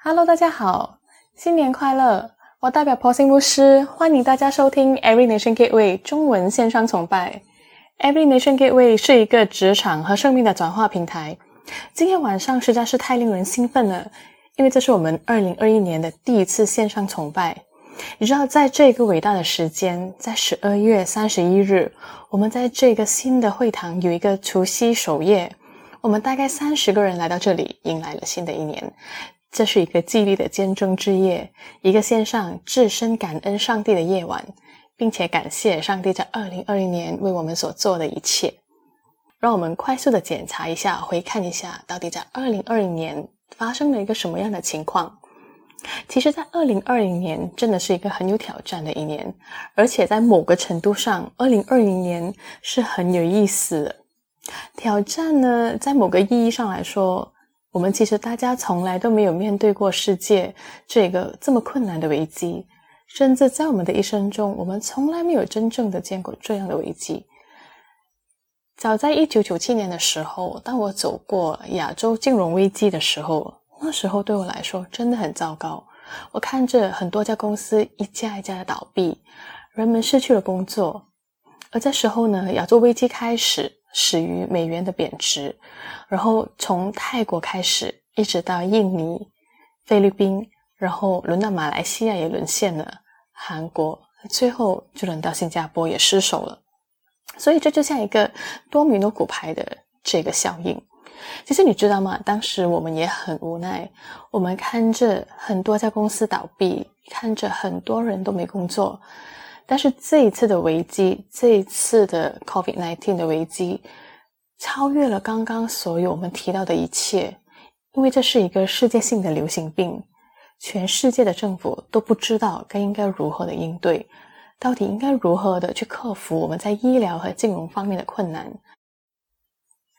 Hello，大家好，新年快乐！我代表 Posing 牧师，欢迎大家收听 Every Nation Gateway 中文线上崇拜。Every Nation Gateway 是一个职场和生命的转化平台。今天晚上实在是太令人兴奋了，因为这是我们二零二一年的第一次线上崇拜。你知道，在这个伟大的时间，在十二月三十一日，我们在这个新的会堂有一个除夕守夜，我们大概三十个人来到这里，迎来了新的一年。这是一个纪律的见证之夜，一个线上置身感恩上帝的夜晚，并且感谢上帝在二零二零年为我们所做的一切。让我们快速的检查一下，回看一下，到底在二零二零年发生了一个什么样的情况。其实，在二零二零年真的是一个很有挑战的一年，而且在某个程度上，二零二零年是很有意思的。挑战呢，在某个意义上来说。我们其实大家从来都没有面对过世界这个这么困难的危机，甚至在我们的一生中，我们从来没有真正的见过这样的危机。早在一九九七年的时候，当我走过亚洲金融危机的时候，那时候对我来说真的很糟糕。我看着很多家公司一家一家的倒闭，人们失去了工作，而这时候呢，亚洲危机开始。始于美元的贬值，然后从泰国开始，一直到印尼、菲律宾，然后轮到马来西亚也沦陷了，韩国，最后就轮到新加坡也失守了。所以这就像一个多米诺骨牌的这个效应。其实你知道吗？当时我们也很无奈，我们看着很多家公司倒闭，看着很多人都没工作。但是这一次的危机，这一次的 COVID-19 的危机，超越了刚刚所有我们提到的一切，因为这是一个世界性的流行病，全世界的政府都不知道该应该如何的应对，到底应该如何的去克服我们在医疗和金融方面的困难。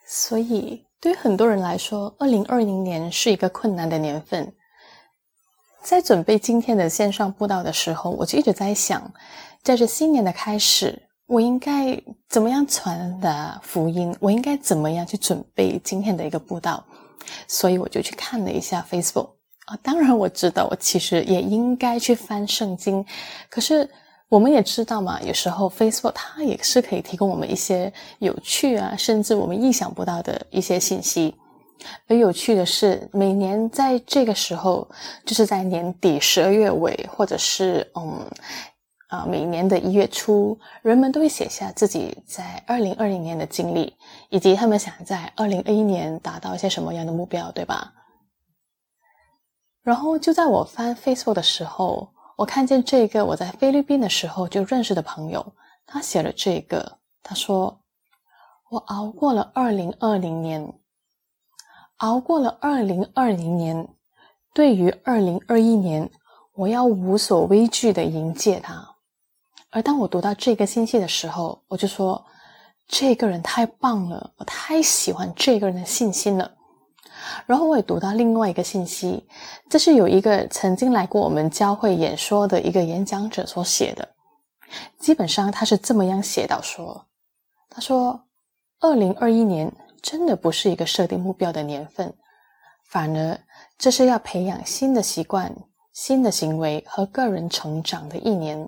所以，对于很多人来说，二零二零年是一个困难的年份。在准备今天的线上布道的时候，我就一直在想。在这新年的开始，我应该怎么样传达福音？我应该怎么样去准备今天的一个布道？所以我就去看了一下 Facebook 啊。当然我知道，我其实也应该去翻圣经。可是我们也知道嘛，有时候 Facebook 它也是可以提供我们一些有趣啊，甚至我们意想不到的一些信息。而有趣的是，每年在这个时候，就是在年底十二月尾，或者是嗯。啊，每年的一月初，人们都会写下自己在二零二零年的经历，以及他们想在二零二一年达到一些什么样的目标，对吧？然后就在我翻 Facebook 的时候，我看见这个我在菲律宾的时候就认识的朋友，他写了这个，他说：“我熬过了二零二零年，熬过了二零二零年，对于二零二一年，我要无所畏惧的迎接它。”而当我读到这个信息的时候，我就说：“这个人太棒了，我太喜欢这个人的信心了。”然后我也读到另外一个信息，这是有一个曾经来过我们教会演说的一个演讲者所写的。基本上他是这么样写到说：“他说，二零二一年真的不是一个设定目标的年份，反而这是要培养新的习惯、新的行为和个人成长的一年。”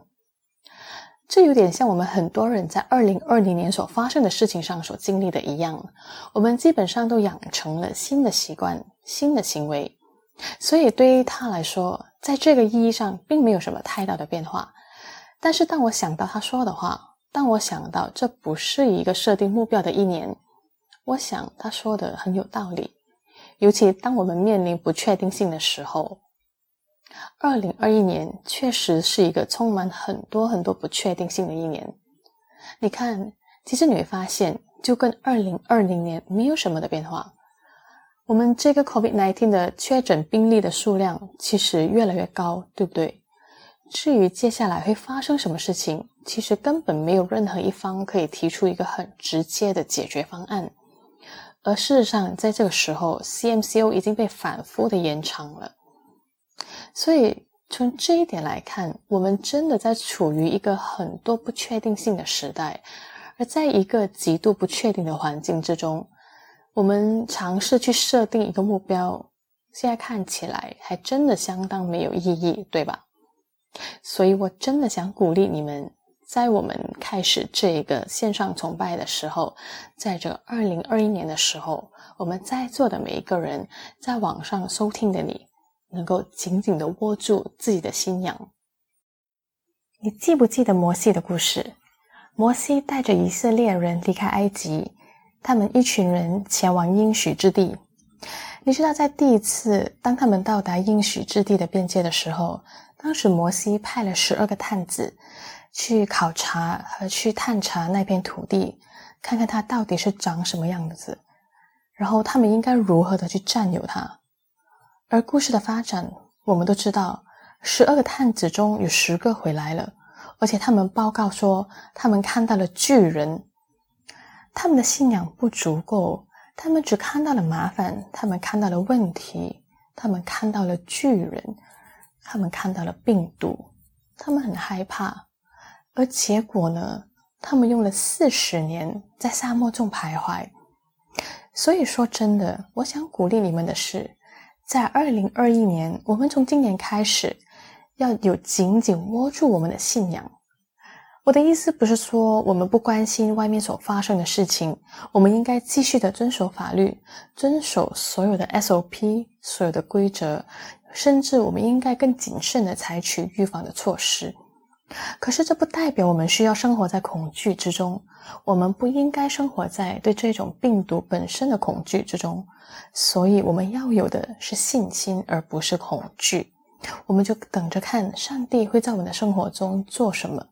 这有点像我们很多人在二零二零年所发生的事情上所经历的一样，我们基本上都养成了新的习惯、新的行为，所以对于他来说，在这个意义上并没有什么太大的变化。但是当我想到他说的话，当我想到这不是一个设定目标的一年，我想他说的很有道理。尤其当我们面临不确定性的时候。二零二一年确实是一个充满很多很多不确定性的一年。你看，其实你会发现，就跟二零二零年没有什么的变化。我们这个 COVID-19 的确诊病例的数量其实越来越高，对不对？至于接下来会发生什么事情，其实根本没有任何一方可以提出一个很直接的解决方案。而事实上，在这个时候，CMCO 已经被反复的延长了。所以从这一点来看，我们真的在处于一个很多不确定性的时代，而在一个极度不确定的环境之中，我们尝试去设定一个目标，现在看起来还真的相当没有意义，对吧？所以我真的想鼓励你们，在我们开始这个线上崇拜的时候，在这二零二一年的时候，我们在座的每一个人，在网上收听的你，能够紧紧的握住自己的信仰。你记不记得摩西的故事？摩西带着以色列人离开埃及，他们一群人前往应许之地。你知道，在第一次当他们到达应许之地的边界的时候，当时摩西派了十二个探子去考察和去探查那片土地，看看它到底是长什么样子，然后他们应该如何的去占有它。而故事的发展，我们都知道，十二个探子中有十个回来了，而且他们报告说他们看到了巨人。他们的信仰不足够。他们只看到了麻烦，他们看到了问题，他们看到了巨人，他们看到了病毒，他们很害怕。而结果呢？他们用了四十年在沙漠中徘徊。所以说真的，我想鼓励你们的是，在二零二一年，我们从今年开始，要有紧紧握住我们的信仰。我的意思不是说我们不关心外面所发生的事情，我们应该继续的遵守法律，遵守所有的 SOP，所有的规则，甚至我们应该更谨慎的采取预防的措施。可是这不代表我们需要生活在恐惧之中，我们不应该生活在对这种病毒本身的恐惧之中。所以我们要有的是信心，而不是恐惧。我们就等着看上帝会在我们的生活中做什么。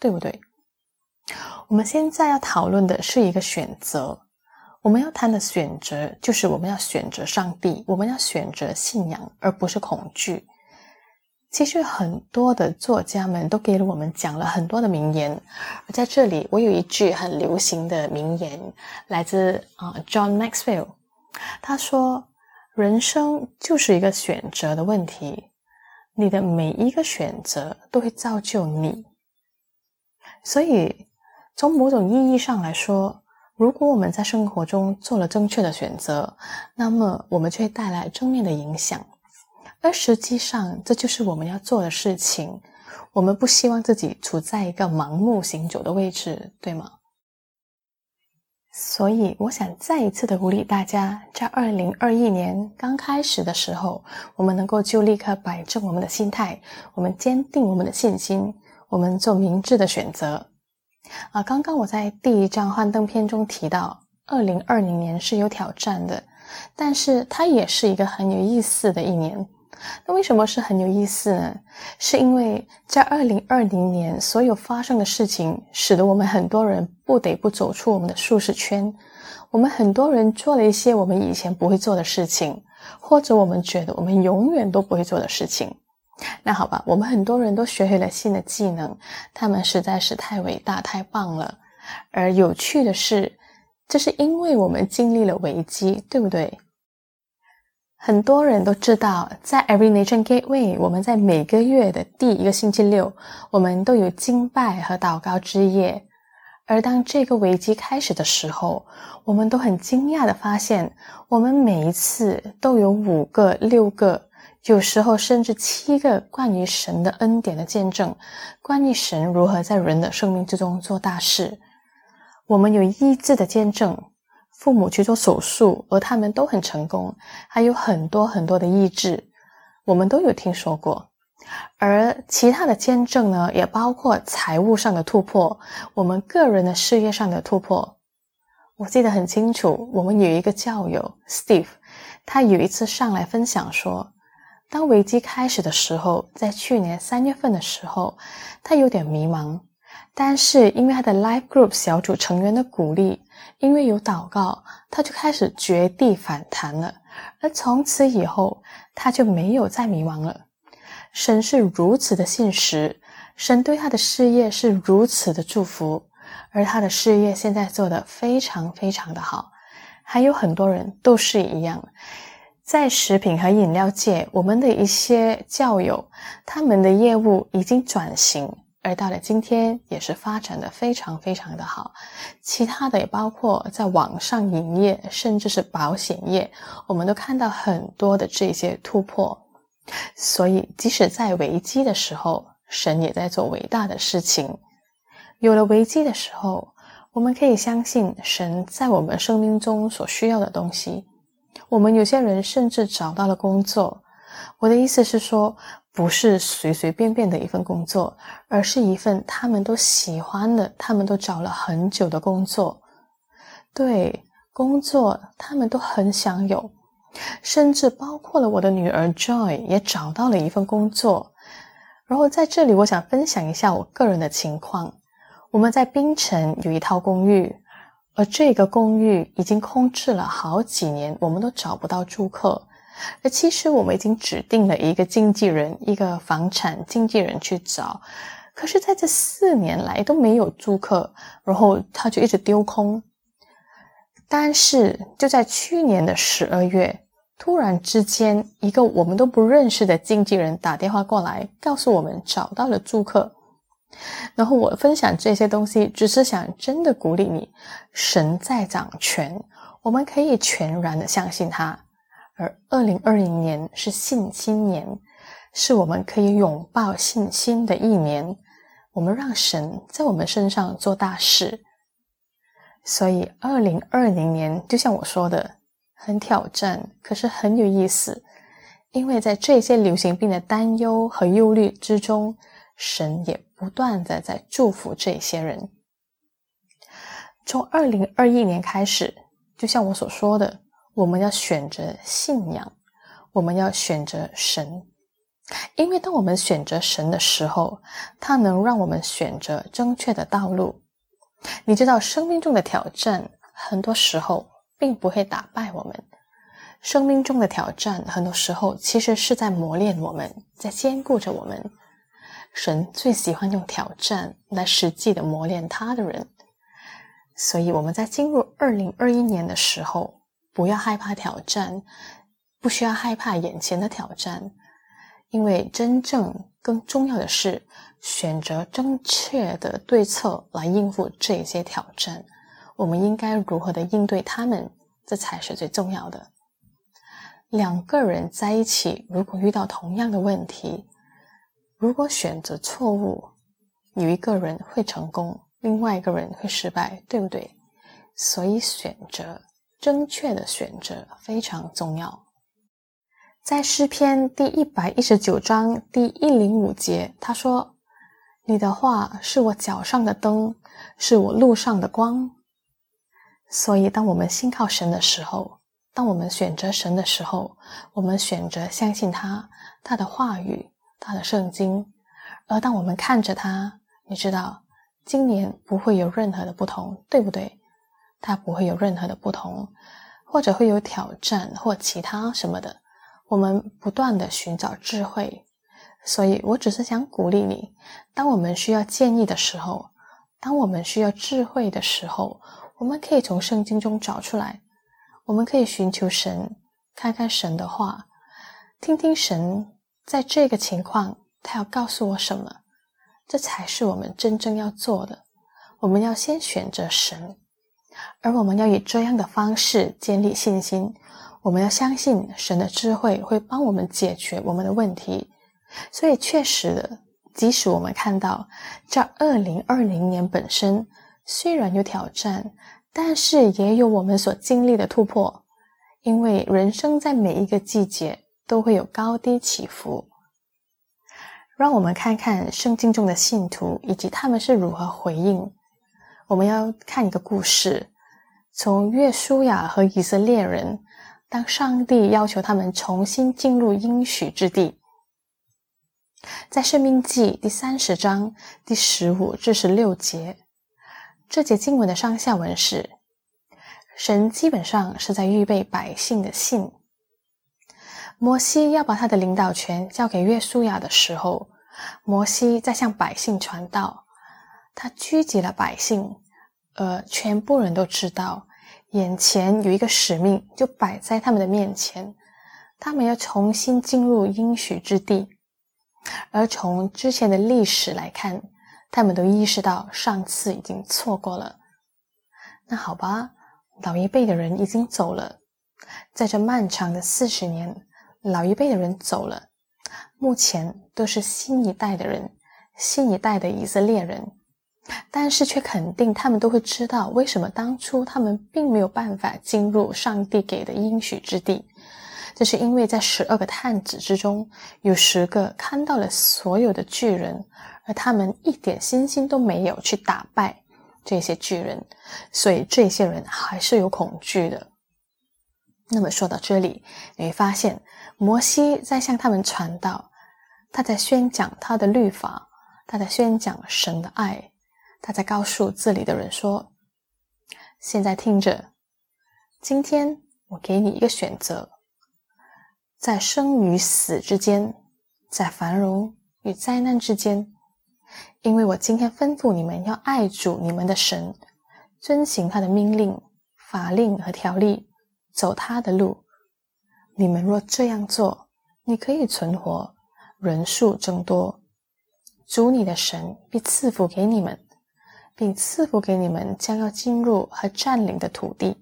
对不对？我们现在要讨论的是一个选择。我们要谈的选择，就是我们要选择上帝，我们要选择信仰，而不是恐惧。其实很多的作家们都给了我们讲了很多的名言，而在这里，我有一句很流行的名言，来自啊 John Maxwell。他说：“人生就是一个选择的问题，你的每一个选择都会造就你。”所以，从某种意义上来说，如果我们在生活中做了正确的选择，那么我们就会带来正面的影响。而实际上，这就是我们要做的事情。我们不希望自己处在一个盲目行走的位置，对吗？所以，我想再一次的鼓励大家，在二零二一年刚开始的时候，我们能够就立刻摆正我们的心态，我们坚定我们的信心。我们做明智的选择啊！刚刚我在第一章幻灯片中提到，二零二零年是有挑战的，但是它也是一个很有意思的一年。那为什么是很有意思呢？是因为在二零二零年所有发生的事情，使得我们很多人不得不走出我们的舒适圈。我们很多人做了一些我们以前不会做的事情，或者我们觉得我们永远都不会做的事情。那好吧，我们很多人都学会了新的技能，他们实在是太伟大、太棒了。而有趣的是，这是因为我们经历了危机，对不对？很多人都知道，在 Every Nation Gateway，我们在每个月的第一个星期六，我们都有敬拜和祷告之夜。而当这个危机开始的时候，我们都很惊讶的发现，我们每一次都有五个、六个。有时候甚至七个关于神的恩典的见证，关于神如何在人的生命之中做大事。我们有医治的见证，父母去做手术，而他们都很成功，还有很多很多的医治，我们都有听说过。而其他的见证呢，也包括财务上的突破，我们个人的事业上的突破。我记得很清楚，我们有一个教友 Steve，他有一次上来分享说。当危机开始的时候，在去年三月份的时候，他有点迷茫，但是因为他的 Life Group 小组成员的鼓励，因为有祷告，他就开始绝地反弹了。而从此以后，他就没有再迷茫了。神是如此的信实，神对他的事业是如此的祝福，而他的事业现在做得非常非常的好。还有很多人都是一样。在食品和饮料界，我们的一些教友，他们的业务已经转型，而到了今天也是发展的非常非常的好。其他的也包括在网上营业，甚至是保险业，我们都看到很多的这些突破。所以，即使在危机的时候，神也在做伟大的事情。有了危机的时候，我们可以相信神在我们生命中所需要的东西。我们有些人甚至找到了工作。我的意思是说，不是随随便便的一份工作，而是一份他们都喜欢的、他们都找了很久的工作。对，工作他们都很想有，甚至包括了我的女儿 Joy 也找到了一份工作。然后在这里，我想分享一下我个人的情况。我们在槟城有一套公寓，而这个公寓已经空置了好几年，我们都找不到住客。而其实我们已经指定了一个经纪人，一个房产经纪人去找，可是在这四年来都没有租客，然后他就一直丢空。但是就在去年的十二月，突然之间，一个我们都不认识的经纪人打电话过来，告诉我们找到了租客。然后我分享这些东西，只是想真的鼓励你，神在掌权，我们可以全然的相信他。而二零二零年是信心年，是我们可以拥抱信心的一年。我们让神在我们身上做大事。所以二零二零年，就像我说的，很挑战，可是很有意思，因为在这些流行病的担忧和忧虑之中。神也不断的在祝福这些人。从二零二一年开始，就像我所说的，我们要选择信仰，我们要选择神，因为当我们选择神的时候，它能让我们选择正确的道路。你知道，生命中的挑战很多时候并不会打败我们，生命中的挑战很多时候其实是在磨练我们，在兼顾着我们。神最喜欢用挑战来实际的磨练他的人，所以我们在进入二零二一年的时候，不要害怕挑战，不需要害怕眼前的挑战，因为真正更重要的是选择正确的对策来应付这些挑战。我们应该如何的应对他们，这才是最重要的。两个人在一起，如果遇到同样的问题，如果选择错误，有一个人会成功，另外一个人会失败，对不对？所以选择正确的选择非常重要。在诗篇第一百一十九章第一零五节，他说：“你的话是我脚上的灯，是我路上的光。”所以，当我们信靠神的时候，当我们选择神的时候，我们选择相信他，他的话语。他的圣经，而当我们看着他，你知道，今年不会有任何的不同，对不对？他不会有任何的不同，或者会有挑战或其他什么的。我们不断的寻找智慧，所以我只是想鼓励你：当我们需要建议的时候，当我们需要智慧的时候，我们可以从圣经中找出来，我们可以寻求神，看看神的话，听听神。在这个情况，他要告诉我什么？这才是我们真正要做的。我们要先选择神，而我们要以这样的方式建立信心。我们要相信神的智慧会帮我们解决我们的问题。所以，确实的，即使我们看到这二零二零年本身虽然有挑战，但是也有我们所经历的突破。因为人生在每一个季节。都会有高低起伏。让我们看看圣经中的信徒以及他们是如何回应。我们要看一个故事：从约书亚和以色列人，当上帝要求他们重新进入应许之地，在《生命记》第三十章第十五至十六节，这节经文的上下文是：神基本上是在预备百姓的信。摩西要把他的领导权交给约书亚的时候，摩西在向百姓传道。他聚集了百姓，呃，全部人都知道，眼前有一个使命就摆在他们的面前，他们要重新进入应许之地。而从之前的历史来看，他们都意识到上次已经错过了。那好吧，老一辈的人已经走了，在这漫长的四十年，老一辈的人走了，目前都是新一代的人，新一代的以色列人，但是却肯定他们都会知道为什么当初他们并没有办法进入上帝给的应许之地。这是因为在十二个探子之中，有十个看到了所有的巨人，而他们一点信心都没有去打败这些巨人，所以这些人还是有恐惧的。那么说到这里，你会发现摩西在向他们传道，他在宣讲他的律法，他在宣讲神的爱，他在告诉这里的人说：“现在听着，今天我给你一个选择。”在生与死之间，在繁荣与灾难之间，因为我今天吩咐你们要爱主你们的神，遵行他的命令、法令和条例，走他的路。你们若这样做，你可以存活，人数增多。主你的神必赐福给你们，并赐福给你们将要进入和占领的土地。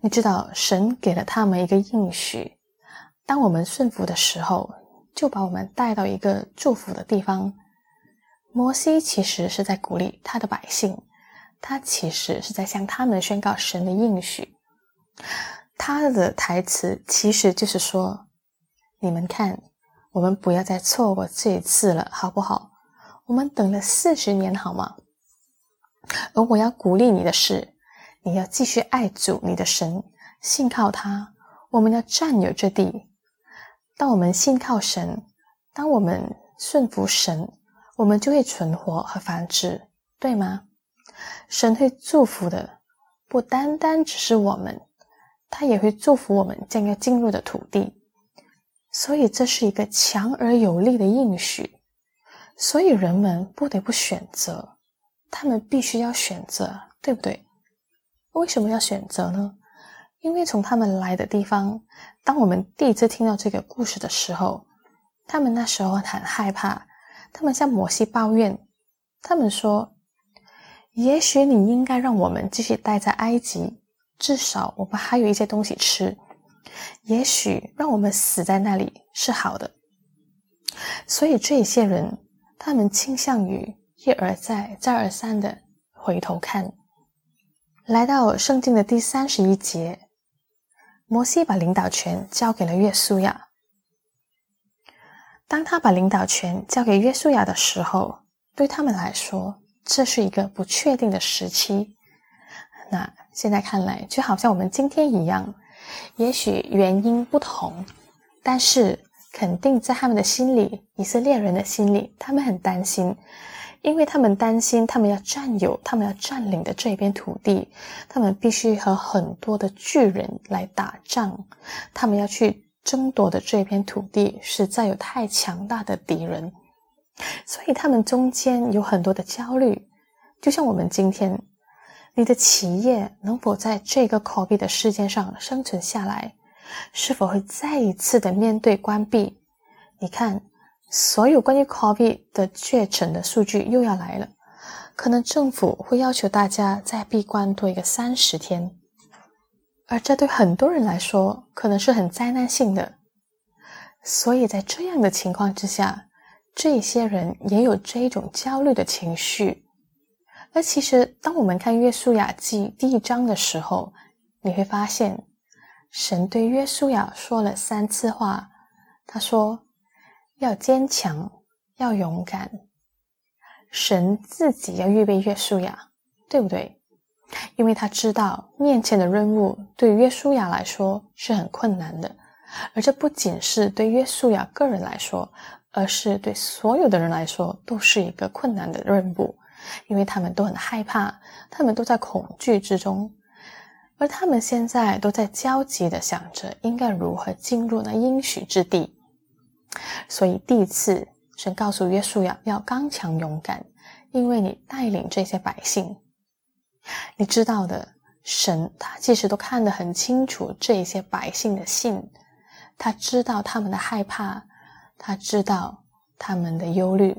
你知道，神给了他们一个应许。当我们顺服的时候，就把我们带到一个祝福的地方。摩西其实是在鼓励他的百姓，他其实是在向他们宣告神的应许。他的台词其实就是说：“你们看，我们不要再错过这一次了，好不好？我们等了四十年，好吗？而我要鼓励你的是，你要继续爱主你的神，信靠他。我们要占有这地。”当我们信靠神，当我们顺服神，我们就会存活和繁殖，对吗？神会祝福的，不单单只是我们，他也会祝福我们将要进入的土地。所以这是一个强而有力的应许。所以人们不得不选择，他们必须要选择，对不对？为什么要选择呢？因为从他们来的地方，当我们第一次听到这个故事的时候，他们那时候很害怕。他们向摩西抱怨，他们说：“也许你应该让我们继续待在埃及，至少我们还有一些东西吃。也许让我们死在那里是好的。”所以这些人，他们倾向于一而再、再而三的回头看。来到圣经的第三十一节。摩西把领导权交给了约书亚。当他把领导权交给约书亚的时候，对他们来说，这是一个不确定的时期。那现在看来，就好像我们今天一样，也许原因不同，但是肯定在他们的心里，以色列人的心里，他们很担心。因为他们担心，他们要占有、他们要占领的这一片土地，他们必须和很多的巨人来打仗，他们要去争夺的这片土地实在有太强大的敌人，所以他们中间有很多的焦虑。就像我们今天，你的企业能否在这个 COVID 的事件上生存下来，是否会再一次的面对关闭？你看。所有关于 COVID 的确诊的数据又要来了，可能政府会要求大家再闭关多一个三十天，而这对很多人来说可能是很灾难性的。所以在这样的情况之下，这些人也有这一种焦虑的情绪。而其实，当我们看《约书亚记》第一章的时候，你会发现，神对约书亚说了三次话，他说。要坚强，要勇敢。神自己要预备约书亚，对不对？因为他知道面前的任务对约书亚来说是很困难的，而这不仅是对约书亚个人来说，而是对所有的人来说都是一个困难的任务，因为他们都很害怕，他们都在恐惧之中，而他们现在都在焦急的想着应该如何进入那应许之地。所以，第一次神告诉约书亚要刚强勇敢，因为你带领这些百姓。你知道的，神他其实都看得很清楚这些百姓的信，他知道他们的害怕，他知道他们的忧虑，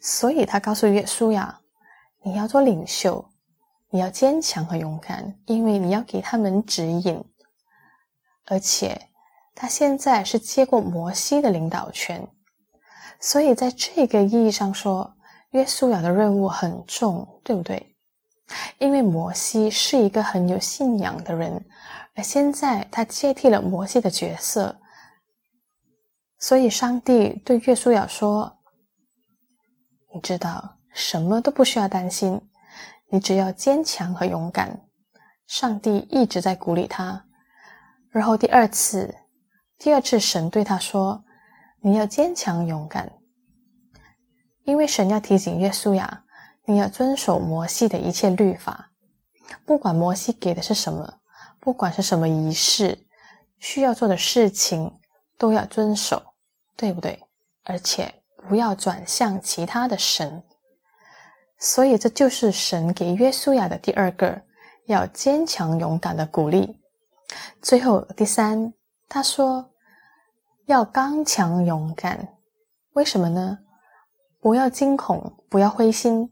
所以他告诉约书亚：“你要做领袖，你要坚强和勇敢，因为你要给他们指引。而且他现在是接过摩西的领导权，所以在这个意义上说，约书亚的任务很重，对不对？因为摩西是一个很有信仰的人，而现在他接替了摩西的角色，所以上帝对约书亚说。”你知道什么都不需要担心，你只要坚强和勇敢。上帝一直在鼓励他。然后第二次，第二次神对他说：“你要坚强勇敢，因为神要提醒约书亚，你要遵守摩西的一切律法，不管摩西给的是什么，不管是什么仪式，需要做的事情都要遵守，对不对？而且。”不要转向其他的神，所以这就是神给约书亚的第二个要坚强勇敢的鼓励。最后第三，他说要刚强勇敢，为什么呢？不要惊恐，不要灰心，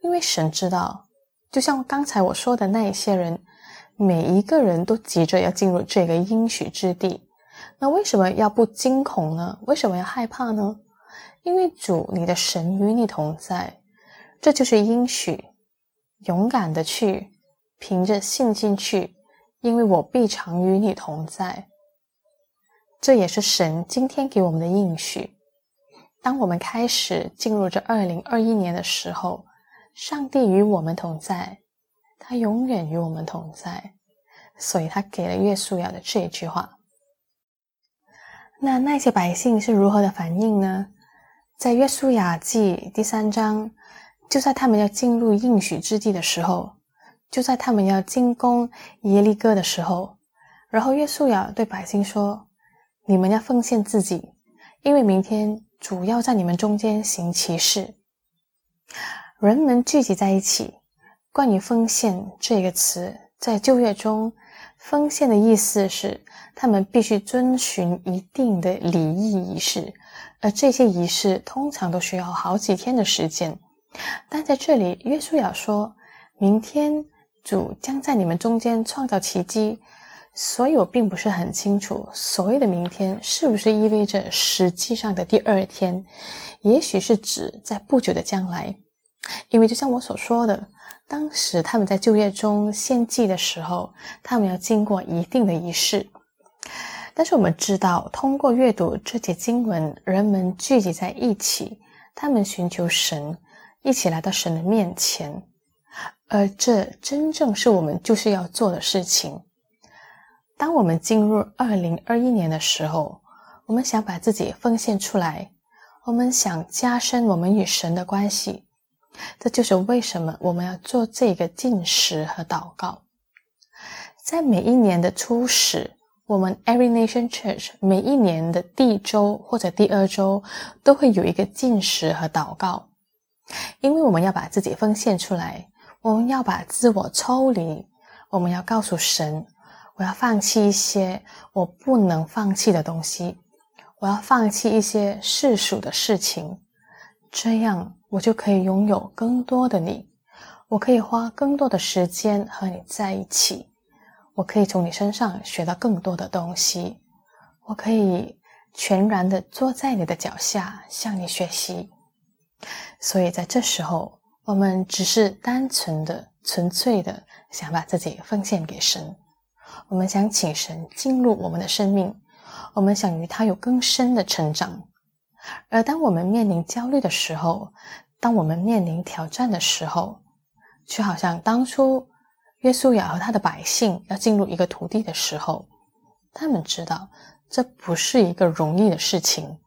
因为神知道，就像刚才我说的那一些人，每一个人都急着要进入这个应许之地，那为什么要不惊恐呢？为什么要害怕呢？因为主，你的神与你同在，这就是应许。勇敢的去，凭着信心去，因为我必常与你同在。这也是神今天给我们的应许。当我们开始进入这二零二一年的时候，上帝与我们同在，他永远与我们同在，所以他给了约书亚的这一句话。那那些百姓是如何的反应呢？在约书亚记第三章，就在他们要进入应许之地的时候，就在他们要进攻耶利哥的时候，然后约书亚对百姓说：“你们要奉献自己，因为明天主要在你们中间行奇事。”人们聚集在一起。关于奉献这个词，在旧约中，奉献的意思是他们必须遵循一定的礼仪仪式。而这些仪式通常都需要好几天的时间，但在这里，约书亚说：“明天主将在你们中间创造奇迹。”所以我并不是很清楚，所谓的明天是不是意味着实际上的第二天？也许是指在不久的将来，因为就像我所说的，当时他们在就业中献祭的时候，他们要经过一定的仪式。但是我们知道，通过阅读这节经文，人们聚集在一起，他们寻求神，一起来到神的面前，而这真正是我们就是要做的事情。当我们进入二零二一年的时候，我们想把自己奉献出来，我们想加深我们与神的关系，这就是为什么我们要做这个进食和祷告，在每一年的初始。我们 Every Nation Church 每一年的第一周或者第二周都会有一个进食和祷告，因为我们要把自己奉献出来，我们要把自我抽离，我们要告诉神，我要放弃一些我不能放弃的东西，我要放弃一些世俗的事情，这样我就可以拥有更多的你，我可以花更多的时间和你在一起。我可以从你身上学到更多的东西，我可以全然的坐在你的脚下向你学习。所以在这时候，我们只是单纯的、纯粹的想把自己奉献给神，我们想请神进入我们的生命，我们想与他有更深的成长。而当我们面临焦虑的时候，当我们面临挑战的时候，却好像当初。约书亚和他的百姓要进入一个土地的时候，他们知道这不是一个容易的事情，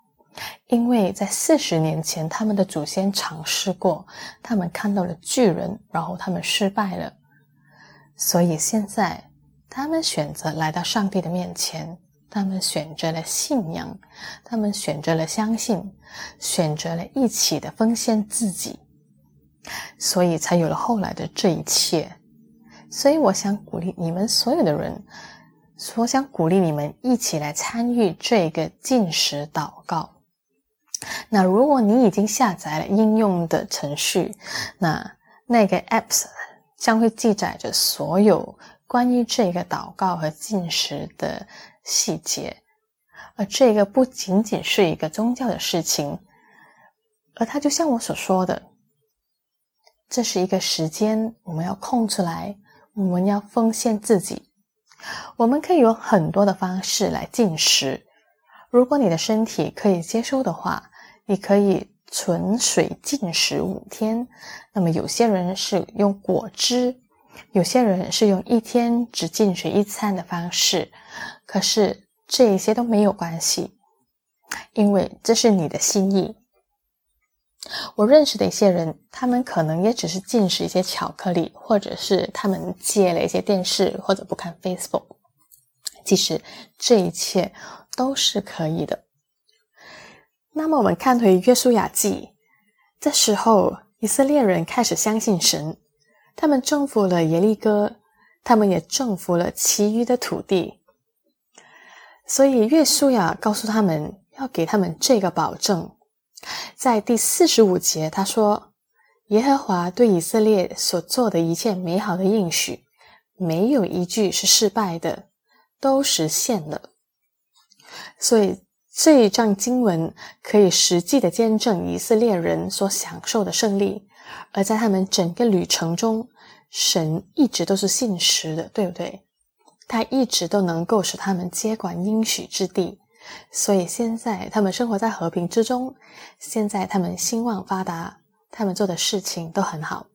因为在四十年前，他们的祖先尝试过，他们看到了巨人，然后他们失败了。所以现在，他们选择来到上帝的面前，他们选择了信仰，他们选择了相信，选择了一起的奉献自己，所以才有了后来的这一切。所以，我想鼓励你们所有的人，我想鼓励你们一起来参与这个进食祷告。那如果你已经下载了应用的程序，那那个 apps 将会记载着所有关于这个祷告和进食的细节，而这个不仅仅是一个宗教的事情，而它就像我所说的，这是一个时间，我们要空出来，我们要奉献自己。我们可以有很多的方式来进食，如果你的身体可以接受的话。你可以纯水进食五天，那么有些人是用果汁，有些人是用一天只进水一餐的方式。可是这一些都没有关系，因为这是你的心意。我认识的一些人，他们可能也只是进食一些巧克力，或者是他们戒了一些电视或者不看 Facebook。其实这一切都是可以的。那么我们看回约书亚记，这时候以色列人开始相信神，他们征服了耶利哥，他们也征服了其余的土地。所以约书亚告诉他们要给他们这个保证，在第四十五节他说：“耶和华对以色列所做的一切美好的应许，没有一句是失败的，都实现了。”所以。这一章经文可以实际的见证以色列人所享受的胜利，而在他们整个旅程中，神一直都是信实的，对不对？他一直都能够使他们接管应许之地，所以现在他们生活在和平之中，现在他们兴旺发达，他们做的事情都很好。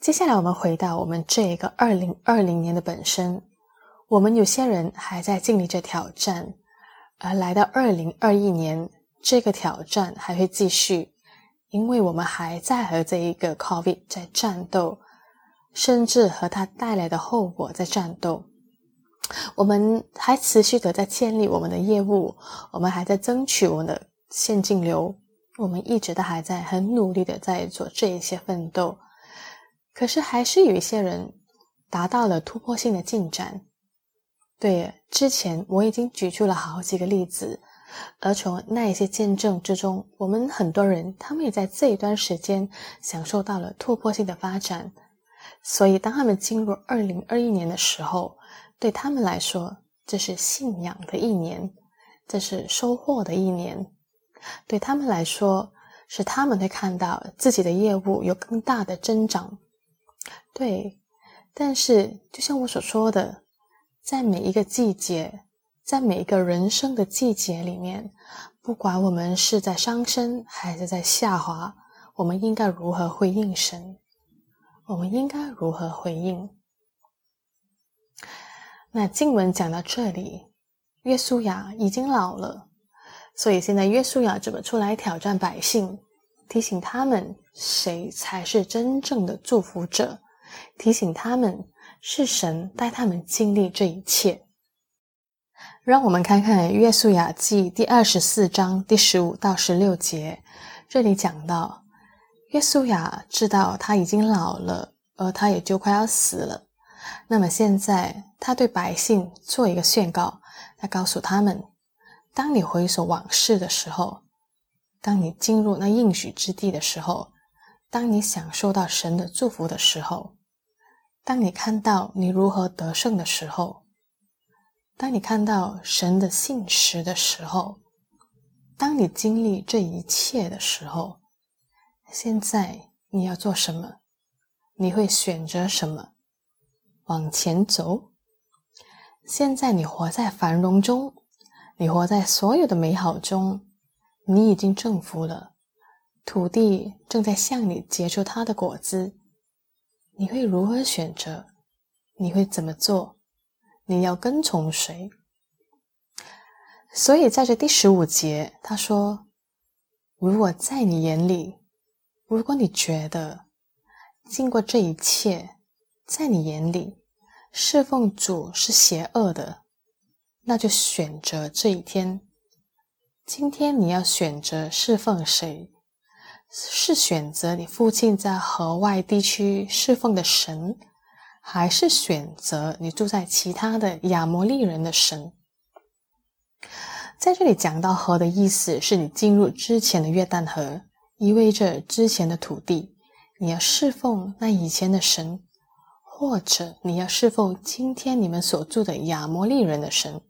接下来我们回到我们这个二零二零年的本身，我们有些人还在经历着挑战。而来到二零二一年，这个挑战还会继续，因为我们还在和这一个 COVID 在战斗，甚至和它带来的后果在战斗。我们还持续的在建立我们的业务，我们还在争取我们的现金流，我们一直都还在很努力的在做这一些奋斗。可是，还是有一些人达到了突破性的进展。对，之前我已经举出了好几个例子，而从那一些见证之中，我们很多人他们也在这一段时间享受到了突破性的发展。所以，当他们进入二零二一年的时候，对他们来说，这是信仰的一年，这是收获的一年。对他们来说，是他们会看到自己的业务有更大的增长。对，但是就像我所说的。在每一个季节，在每一个人生的季节里面，不管我们是在上升还是在下滑，我们应该如何回应神？我们应该如何回应？那经文讲到这里，约书亚已经老了，所以现在约书亚怎么出来挑战百姓，提醒他们谁才是真正的祝福者，提醒他们。是神带他们经历这一切。让我们看看《约书亚记》第二十四章第十五到十六节，这里讲到，约书亚知道他已经老了，而他也就快要死了。那么现在，他对百姓做一个宣告，他告诉他们：当你回首往事的时候，当你进入那应许之地的时候，当你享受到神的祝福的时候。当你看到你如何得胜的时候，当你看到神的信实的时候，当你经历这一切的时候，现在你要做什么？你会选择什么？往前走。现在你活在繁荣中，你活在所有的美好中，你已经征服了，土地正在向你结出它的果子。你会如何选择？你会怎么做？你要跟从谁？所以在这第十五节，他说：“如果在你眼里，如果你觉得经过这一切，在你眼里侍奉主是邪恶的，那就选择这一天。今天你要选择侍奉谁？”是选择你父亲在河外地区侍奉的神，还是选择你住在其他的亚摩利人的神？在这里讲到河的意思，是你进入之前的约旦河，意味着之前的土地，你要侍奉那以前的神，或者你要侍奉今天你们所住的亚摩利人的神。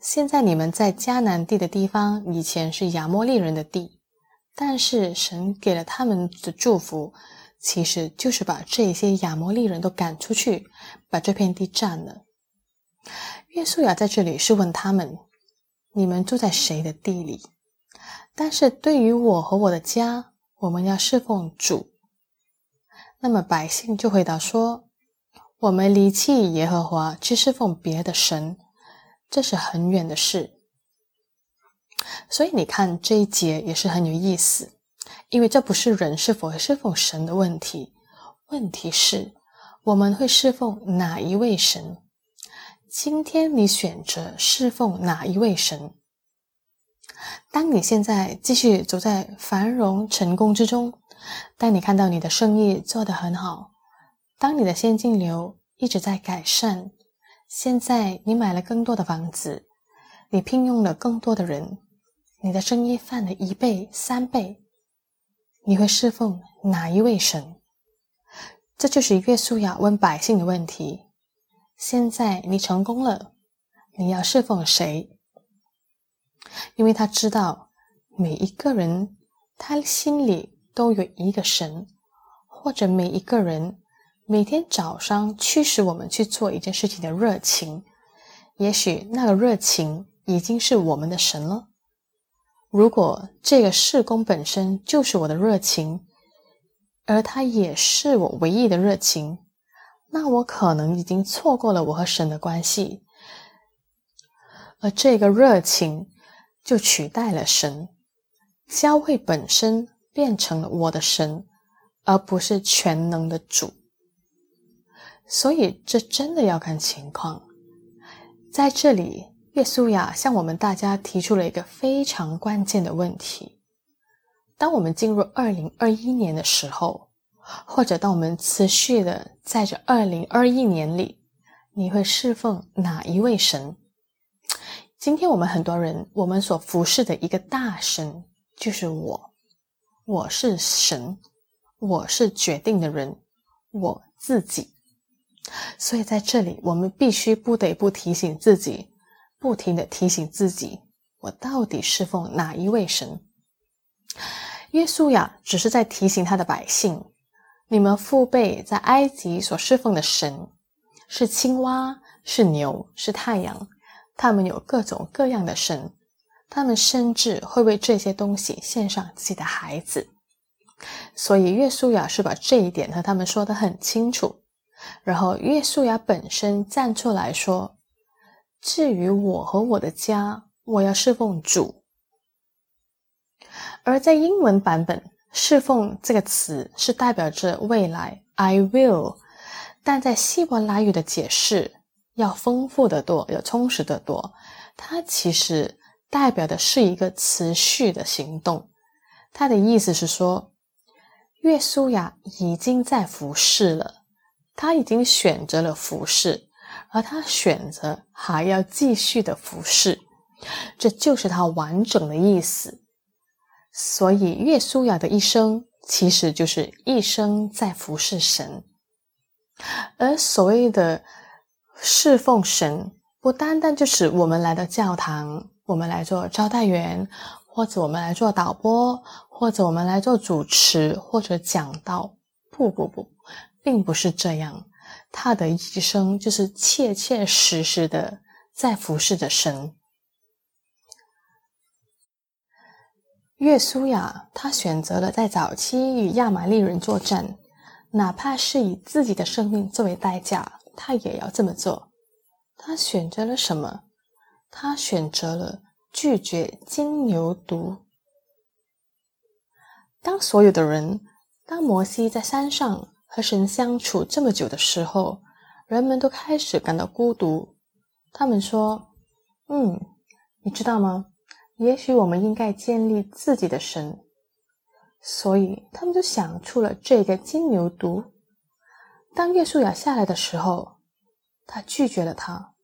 现在你们在迦南地的地方，以前是亚摩利人的地，但是神给了他们的祝福，其实就是把这些亚摩利人都赶出去，把这片地占了。约书亚在这里是问他们。你们住在谁的地里？但是对于我和我的家，我们要侍奉主。那么百姓就回答说：“我们离弃耶和华去侍奉别的神，这是很远的事。”所以你看这一节也是很有意思，因为这不是人是否会侍奉神的问题，问题是我们会侍奉哪一位神。今天你选择侍奉哪一位神？当你现在继续走在繁荣成功之中，当你看到你的生意做得很好，当你的现金流一直在改善，现在你买了更多的房子，你聘用了更多的人，你的生意翻了一倍、三倍，你会侍奉哪一位神？这就是约书亚问百姓的问题。现在你成功了，你要侍奉谁？因为他知道每一个人他心里都有一个神，或者每一个人每天早上驱使我们去做一件事情的热情，也许那个热情已经是我们的神了。如果这个事工本身就是我的热情，而它也是我唯一的热情。那我可能已经错过了我和神的关系，而这个热情就取代了神，教会本身变成了我的神，而不是全能的主。所以这真的要看情况。在这里，耶稣亚向我们大家提出了一个非常关键的问题：当我们进入二零二一年的时候。或者当我们持续的在这二零二一年里，你会侍奉哪一位神？今天我们很多人，我们所服侍的一个大神就是我，我是神，我是决定的人，我自己。所以在这里，我们必须不得不提醒自己，不停的提醒自己，我到底侍奉哪一位神？耶稣呀，只是在提醒他的百姓。你们父辈在埃及所侍奉的神是青蛙，是牛，是太阳。他们有各种各样的神，他们甚至会为这些东西献上自己的孩子。所以，约书亚是把这一点和他们说得很清楚。然后，约书亚本身站出来说：“至于我和我的家，我要侍奉主。”而在英文版本。侍奉这个词是代表着未来，I will，但在希伯来语的解释要丰富的多，要充实的多。它其实代表的是一个持续的行动。它的意思是说，约书亚已经在服侍了，他已经选择了服侍，而他选择还要继续的服侍，这就是他完整的意思。所以，岳书雅的一生其实就是一生在服侍神。而所谓的侍奉神，不单单就是我们来到教堂，我们来做招待员，或者我们来做导播，或者我们来做主持或者讲道。不不不，并不是这样。他的一生就是切切实实的在服侍着神。约书亚他选择了在早期与亚玛利人作战，哪怕是以自己的生命作为代价，他也要这么做。他选择了什么？他选择了拒绝金牛犊。当所有的人，当摩西在山上和神相处这么久的时候，人们都开始感到孤独。他们说：“嗯，你知道吗？”也许我们应该建立自己的神，所以他们就想出了这个金牛犊。当耶稣亚下来的时候，他拒绝了他，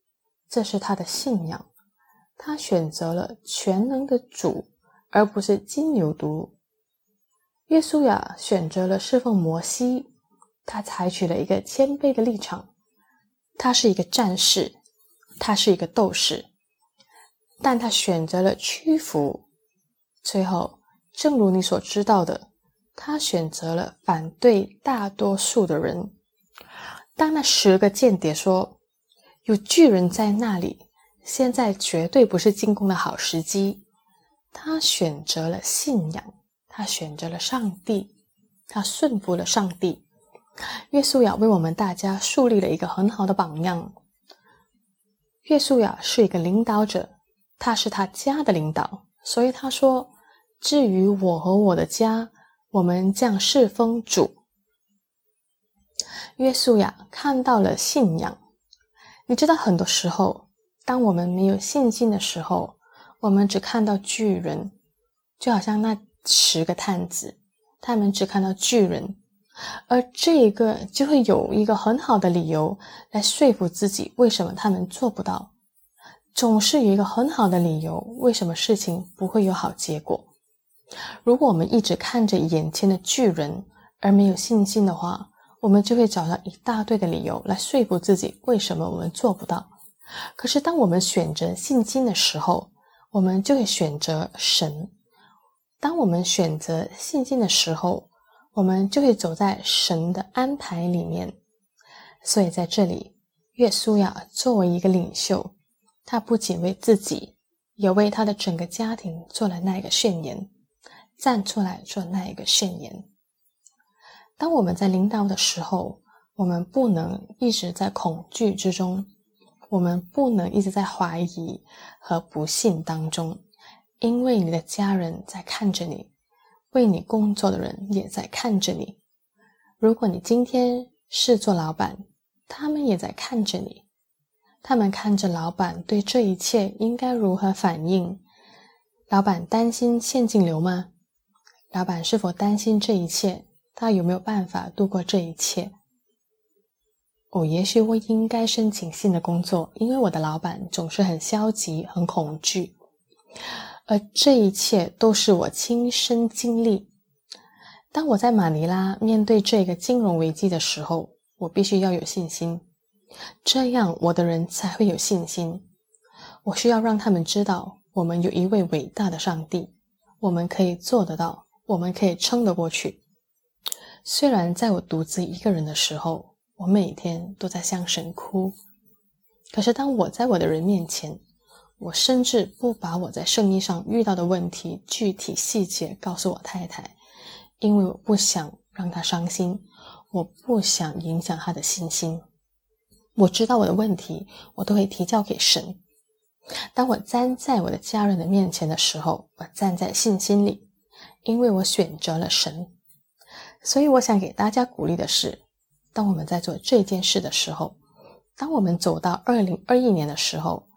这是他的信仰。他选择了全能的主，而不是金牛犊。约书亚选择了侍奉摩西，他采取了一个谦卑的立场。他是一个战士，他是一个斗士，但他选择了屈服。最后，正如你所知道的，他选择了反对大多数的人。当那十个间谍说有巨人在那里，现在绝对不是进攻的好时机，他选择了信仰，他选择了上帝，他顺服了上帝。约素亚为我们大家树立了一个很好的榜样。约素亚是一个领导者，他是他家的领导，所以他说：“至于我和我的家，我们将侍奉主。”约素亚看到了信仰。你知道，很多时候，当我们没有信心的时候，我们只看到巨人，就好像那十个探子，他们只看到巨人，而这一个就会有一个很好的理由来说服自己，为什么他们做不到，总是有一个很好的理由，为什么事情不会有好结果。如果我们一直看着眼前的巨人而没有信心的话，我们就会找到一大堆的理由来说服自己，为什么我们做不到。可是，当我们选择信心的时候，我们就会选择神。当我们选择信心的时候，我们就会走在神的安排里面。所以，在这里，耶稣呀作为一个领袖，他不仅为自己，也为他的整个家庭做了那一个宣言，站出来做那一个宣言。当我们在领导的时候，我们不能一直在恐惧之中，我们不能一直在怀疑和不信当中，因为你的家人在看着你，为你工作的人也在看着你。如果你今天是做老板，他们也在看着你，他们看着老板对这一切应该如何反应。老板担心现金流吗？老板是否担心这一切？他有没有办法度过这一切？哦，也许我应该申请新的工作，因为我的老板总是很消极、很恐惧，而这一切都是我亲身经历。当我在马尼拉面对这个金融危机的时候，我必须要有信心，这样我的人才会有信心。我需要让他们知道，我们有一位伟大的上帝，我们可以做得到，我们可以撑得过去。虽然在我独自一个人的时候，我每天都在向神哭，可是当我在我的人面前，我甚至不把我在生意上遇到的问题具体细节告诉我太太，因为我不想让她伤心，我不想影响她的信心。我知道我的问题，我都会提交给神。当我站在我的家人的面前的时候，我站在信心里，因为我选择了神。所以，我想给大家鼓励的是，当我们在做这件事的时候，当我们走到二零二一年的时候，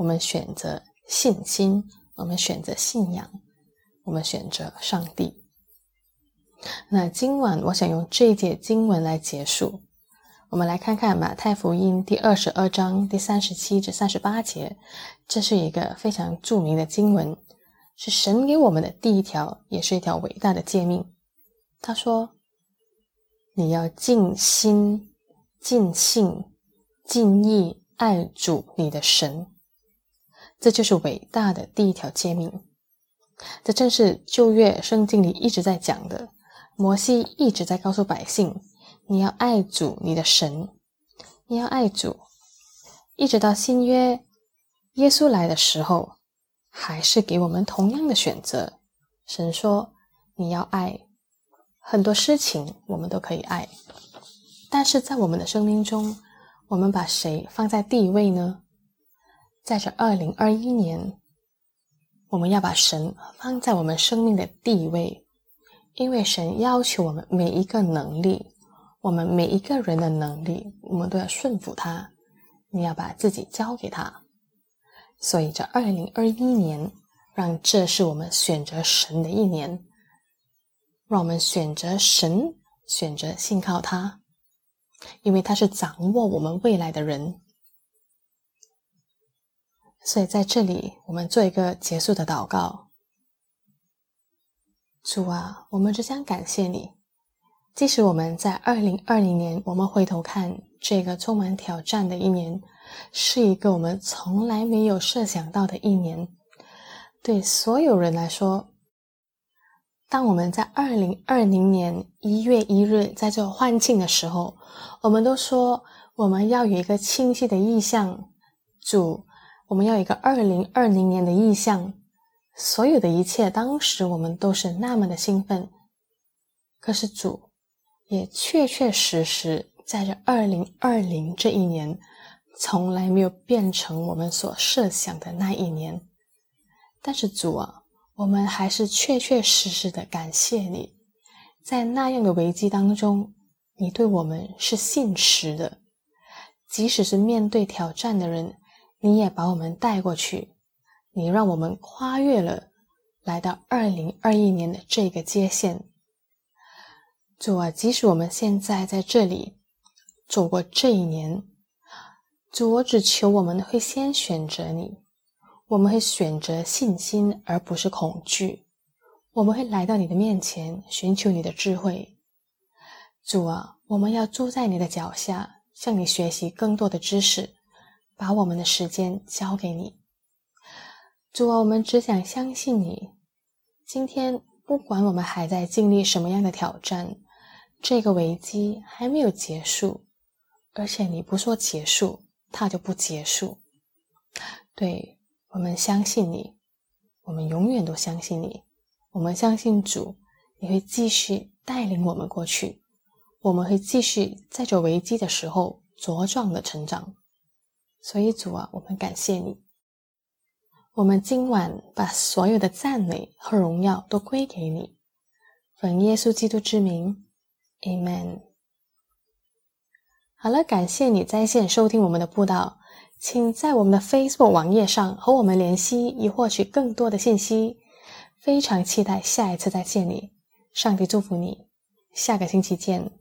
我们选择信心，我们选择信仰，我们选择上帝。那今晚我想用这一节经文来结束。我们来看看马太福音第二十二章第三十七至三十八节，这是一个非常著名的经文，是神给我们的第一条，也是一条伟大的诫命。他说：“你要尽心、尽性、尽意爱主你的神，这就是伟大的第一条诫命。这正是旧约圣经里一直在讲的。摩西一直在告诉百姓：你要爱主你的神，你要爱主。一直到新约，耶稣来的时候，还是给我们同样的选择。神说：你要爱。”很多事情我们都可以爱，但是在我们的生命中，我们把谁放在第一位呢？在这二零二一年，我们要把神放在我们生命的地位，因为神要求我们每一个能力，我们每一个人的能力，我们都要顺服他。你要把自己交给他，所以这二零二一年，让这是我们选择神的一年。让我们选择神，选择信靠他，因为他是掌握我们未来的人。所以在这里，我们做一个结束的祷告。主啊，我们只想感谢你，即使我们在二零二零年，我们回头看这个充满挑战的一年，是一个我们从来没有设想到的一年。对所有人来说，当我们在二零二零年一月一日在这欢庆的时候，我们都说我们要有一个清晰的意向，主，我们要一个二零二零年的意向。所有的一切，当时我们都是那么的兴奋。可是主也确确实实在这二零二零这一年，从来没有变成我们所设想的那一年。但是主啊。我们还是确确实实的感谢你，在那样的危机当中，你对我们是信实的，即使是面对挑战的人，你也把我们带过去，你让我们跨越了，来到二零二一年的这个界限。主啊，即使我们现在在这里走过这一年，主，我只求我们会先选择你。我们会选择信心，而不是恐惧。我们会来到你的面前，寻求你的智慧。主啊，我们要住在你的脚下，向你学习更多的知识，把我们的时间交给你。主啊，我们只想相信你。今天，不管我们还在经历什么样的挑战，这个危机还没有结束，而且你不说结束，它就不结束。对。我们相信你，我们永远都相信你。我们相信主，你会继续带领我们过去。我们会继续在这危机的时候茁壮的成长。所以主啊，我们感谢你。我们今晚把所有的赞美和荣耀都归给你，奉耶稣基督之名，Amen。好了，感谢你在线收听我们的布道。请在我们的 Facebook 网页上和我们联系，以获取更多的信息。非常期待下一次再见你，上帝祝福你，下个星期见。